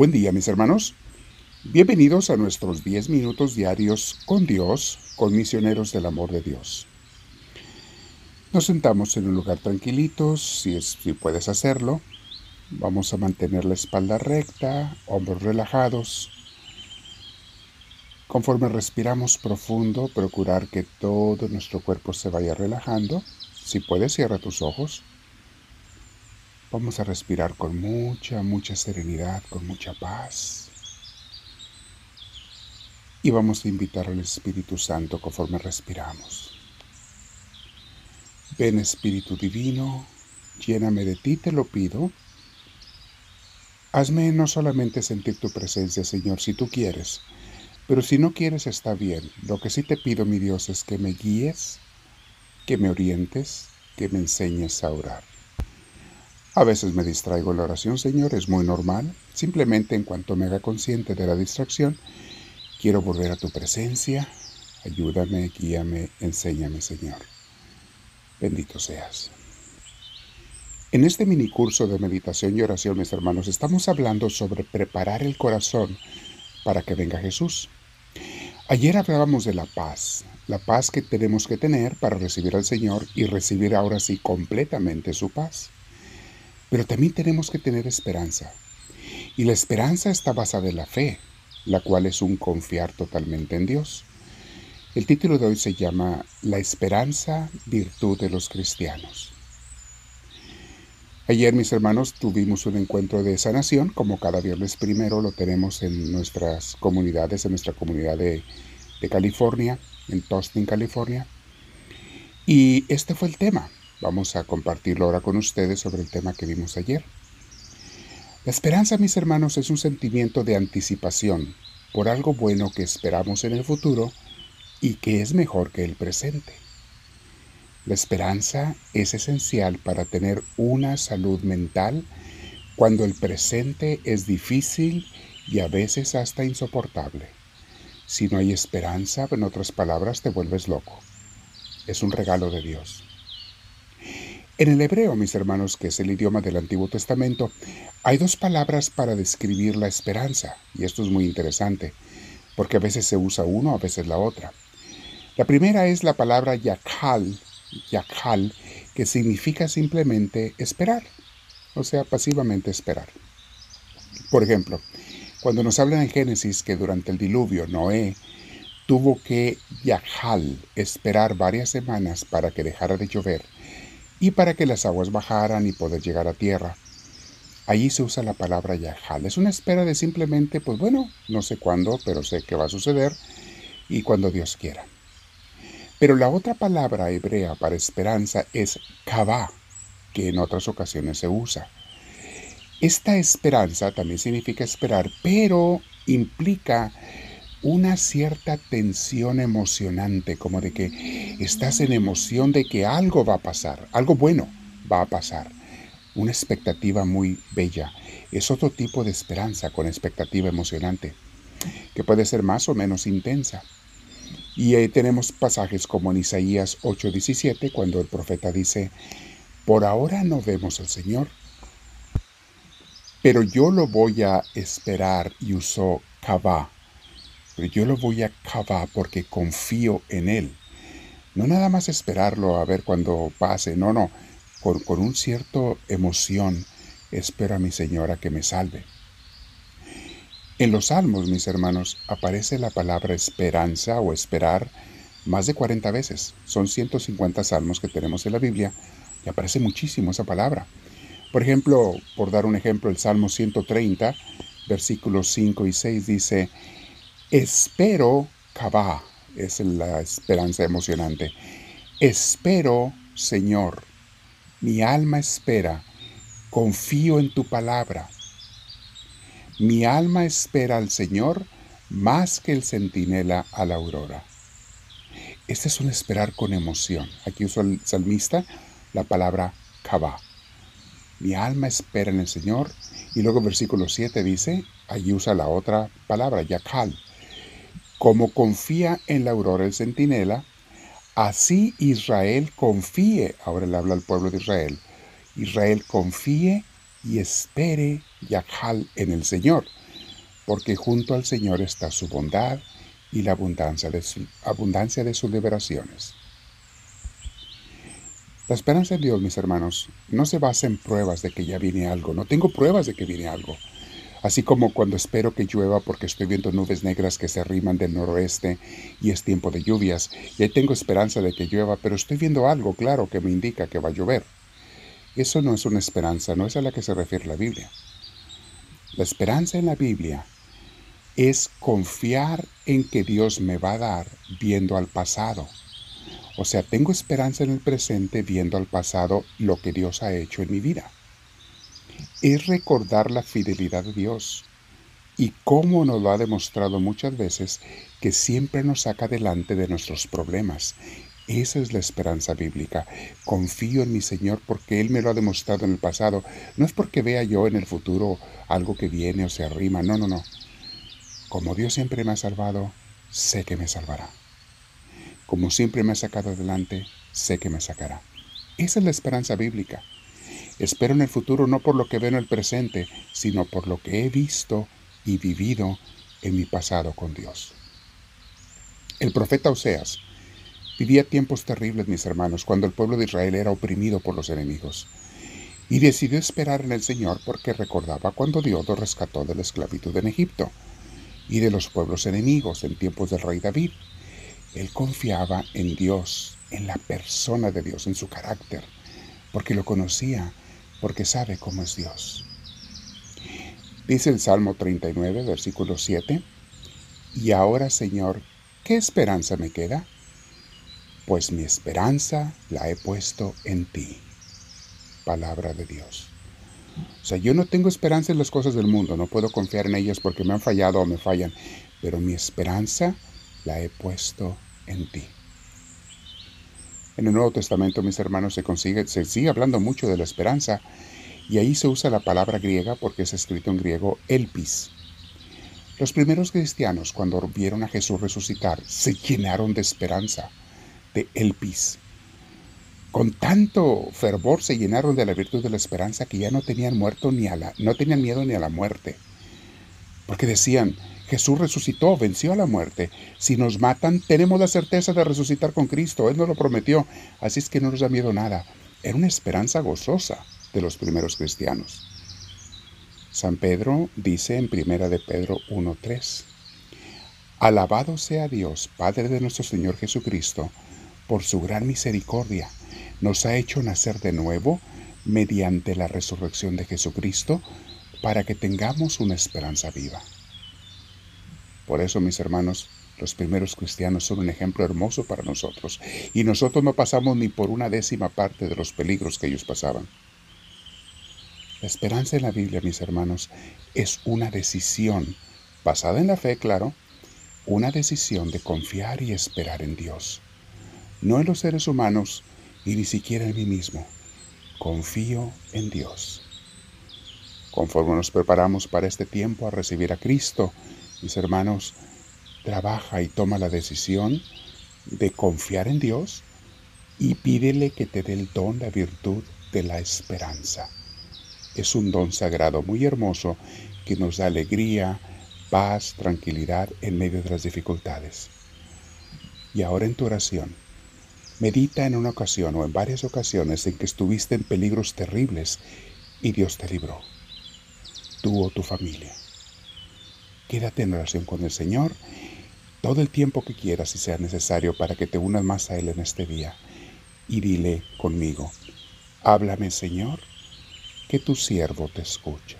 Buen día mis hermanos. Bienvenidos a nuestros 10 minutos diarios con Dios, con misioneros del amor de Dios. Nos sentamos en un lugar tranquilito, si, si puedes hacerlo. Vamos a mantener la espalda recta, hombros relajados. Conforme respiramos profundo, procurar que todo nuestro cuerpo se vaya relajando. Si puedes, cierra tus ojos. Vamos a respirar con mucha, mucha serenidad, con mucha paz. Y vamos a invitar al Espíritu Santo conforme respiramos. Ven Espíritu Divino, lléname de ti, te lo pido. Hazme no solamente sentir tu presencia, Señor, si tú quieres, pero si no quieres está bien. Lo que sí te pido, mi Dios, es que me guíes, que me orientes, que me enseñes a orar. A veces me distraigo en la oración, Señor, es muy normal. Simplemente en cuanto me haga consciente de la distracción, quiero volver a tu presencia. Ayúdame, guíame, enséñame, Señor. Bendito seas. En este mini curso de meditación y oración, mis hermanos, estamos hablando sobre preparar el corazón para que venga Jesús. Ayer hablábamos de la paz, la paz que tenemos que tener para recibir al Señor y recibir ahora sí completamente su paz. Pero también tenemos que tener esperanza. Y la esperanza está basada en la fe, la cual es un confiar totalmente en Dios. El título de hoy se llama La esperanza, virtud de los cristianos. Ayer, mis hermanos, tuvimos un encuentro de sanación, como cada viernes primero lo tenemos en nuestras comunidades, en nuestra comunidad de, California, en Tustin, California. Y este fue el tema, Vamos a compartirlo ahora con ustedes sobre el tema que vimos ayer. La esperanza, mis hermanos, es un sentimiento de anticipación por algo bueno que esperamos en el futuro y que es mejor que el presente. La esperanza es esencial para tener una salud mental cuando el presente es difícil y a veces hasta insoportable. Si no hay esperanza, en otras palabras, te vuelves loco. Es un regalo de Dios. En el hebreo, mis hermanos, que es el idioma del Antiguo Testamento, hay dos palabras para describir la esperanza, y esto es muy interesante, porque a veces se usa uno, a veces la otra. La primera es la palabra yakal, yakal, que significa simplemente esperar, o sea, pasivamente esperar. Por ejemplo, cuando nos hablan en Génesis que durante el diluvio Noé tuvo que yakal, esperar varias semanas para que dejara de llover, y para que las aguas bajaran y poder llegar a tierra. Allí se usa la palabra yahal. Es una espera de simplemente, pues bueno, no sé cuándo, pero sé que va a suceder y cuando Dios quiera. Pero la otra palabra hebrea para esperanza es kavá, que en otras ocasiones se usa. Esta esperanza también significa esperar, pero implica una cierta tensión emocionante, como de que estás en emoción de que algo va a pasar, algo bueno va a pasar. Una expectativa muy bella. Es otro tipo de esperanza con expectativa emocionante, que puede ser más o menos intensa. Y ahí tenemos pasajes como en Isaías 8:17, cuando el profeta dice, por ahora no vemos al Señor, pero yo lo voy a esperar y usó Kavá yo lo voy a cavar porque confío en Él. No nada más esperarlo a ver cuando pase, no, no, con, con un cierto emoción espero a mi Señora que me salve. En los salmos, mis hermanos, aparece la palabra esperanza o esperar más de 40 veces. Son 150 salmos que tenemos en la Biblia y aparece muchísimo esa palabra. Por ejemplo, por dar un ejemplo, el Salmo 130, versículos 5 y 6 dice, Espero, Kabá, es la esperanza emocionante. Espero, Señor, mi alma espera, confío en tu palabra. Mi alma espera al Señor más que el centinela a la aurora. Este es un esperar con emoción. Aquí usa el salmista la palabra Kabá. Mi alma espera en el Señor. Y luego versículo 7 dice, allí usa la otra palabra, Yakal como confía en la aurora el centinela, así Israel confíe, ahora le habla al pueblo de Israel, Israel confíe y espere Yahal en el Señor. porque junto al Señor está su bondad y la abundancia de, abundancia de sus liberaciones. La esperanza en Dios, mis hermanos, no se basa en pruebas de que ya viene algo. No tengo pruebas de que viene algo. Así como cuando espero que llueva porque estoy viendo nubes negras que se arriman del noroeste y es tiempo de lluvias, y ahí tengo esperanza de que llueva, pero estoy viendo algo claro que me indica que va a llover. Eso no es una esperanza, no es a la que se refiere la Biblia. La esperanza en la Biblia es confiar en que Dios me va a dar viendo al pasado. O sea, tengo esperanza en el presente viendo al pasado lo que Dios ha hecho en mi vida es recordar la fidelidad de Dios y cómo nos lo ha demostrado muchas veces que siempre nos saca adelante de nuestros problemas. Esa es la esperanza bíblica. Confío en mi Señor porque Él me lo ha demostrado en el pasado. No es porque vea yo en el futuro algo que viene o se arrima. No, no, no. Como Dios siempre me ha salvado, sé que me salvará. Como siempre me ha sacado adelante, sé que me sacará. Esa es la esperanza bíblica. Espero en el futuro no por lo que veo en el presente, sino por lo que he visto y vivido en mi pasado con Dios. El profeta Oseas vivía tiempos terribles, mis hermanos, cuando el pueblo de Israel era oprimido por los enemigos. Y decidió esperar en el Señor porque recordaba cuando Dios lo rescató de la esclavitud en Egipto y de los pueblos enemigos en tiempos del rey David. Él confiaba en Dios, en la persona de Dios, en su carácter, porque lo conocía porque sabe cómo es Dios. Dice el Salmo 39, versículo 7, Y ahora, Señor, ¿qué esperanza me queda? Pues mi esperanza la he puesto en ti. Palabra de Dios. O sea, yo no tengo esperanza en las cosas del mundo, no puedo confiar en ellas porque me han fallado o me fallan, pero mi esperanza la he puesto en ti. En el Nuevo Testamento, mis hermanos, se, sigue hablando mucho de la esperanza y ahí se usa la palabra griega porque es escrito en griego elpis. Los primeros cristianos, cuando vieron a Jesús resucitar, se llenaron de esperanza, de elpis. Con tanto fervor se llenaron de la virtud de la esperanza que ya no tenían muerto ni a la, no tenían miedo ni a la muerte. Porque decían, Jesús resucitó, venció a la muerte. Si nos matan, tenemos la certeza de resucitar con Cristo. Él nos lo prometió. Así es que no nos da miedo nada. Era una esperanza gozosa de los primeros cristianos. San Pedro dice en Primera de Pedro 1.3, Alabado sea Dios, Padre de nuestro Señor Jesucristo, por su gran misericordia. Nos ha hecho nacer de nuevo mediante la resurrección de Jesucristo para que tengamos una esperanza viva. Por eso, mis hermanos, los primeros cristianos son un ejemplo hermoso para nosotros, y nosotros no pasamos ni por una décima parte de los peligros que ellos pasaban. La esperanza en la Biblia, mis hermanos, es una decisión, basada en la fe, claro, una decisión de confiar y esperar en Dios, no en los seres humanos y ni siquiera en mí mismo. Confío en Dios. Conforme nos preparamos para este tiempo a recibir a Cristo, mis hermanos, trabaja y toma la decisión de confiar en Dios y pídele que te dé el don, la virtud de la esperanza. Es un don sagrado muy hermoso que nos da alegría, paz, tranquilidad en medio de las dificultades. Y ahora en tu oración, medita en una ocasión o en varias ocasiones en que estuviste en peligros terribles y Dios te libró, tú o tu familia. Quédate en oración con el Señor todo el tiempo que quieras si sea necesario para que te unas más a Él en este día. Y dile conmigo, háblame Señor, que tu siervo te escucha.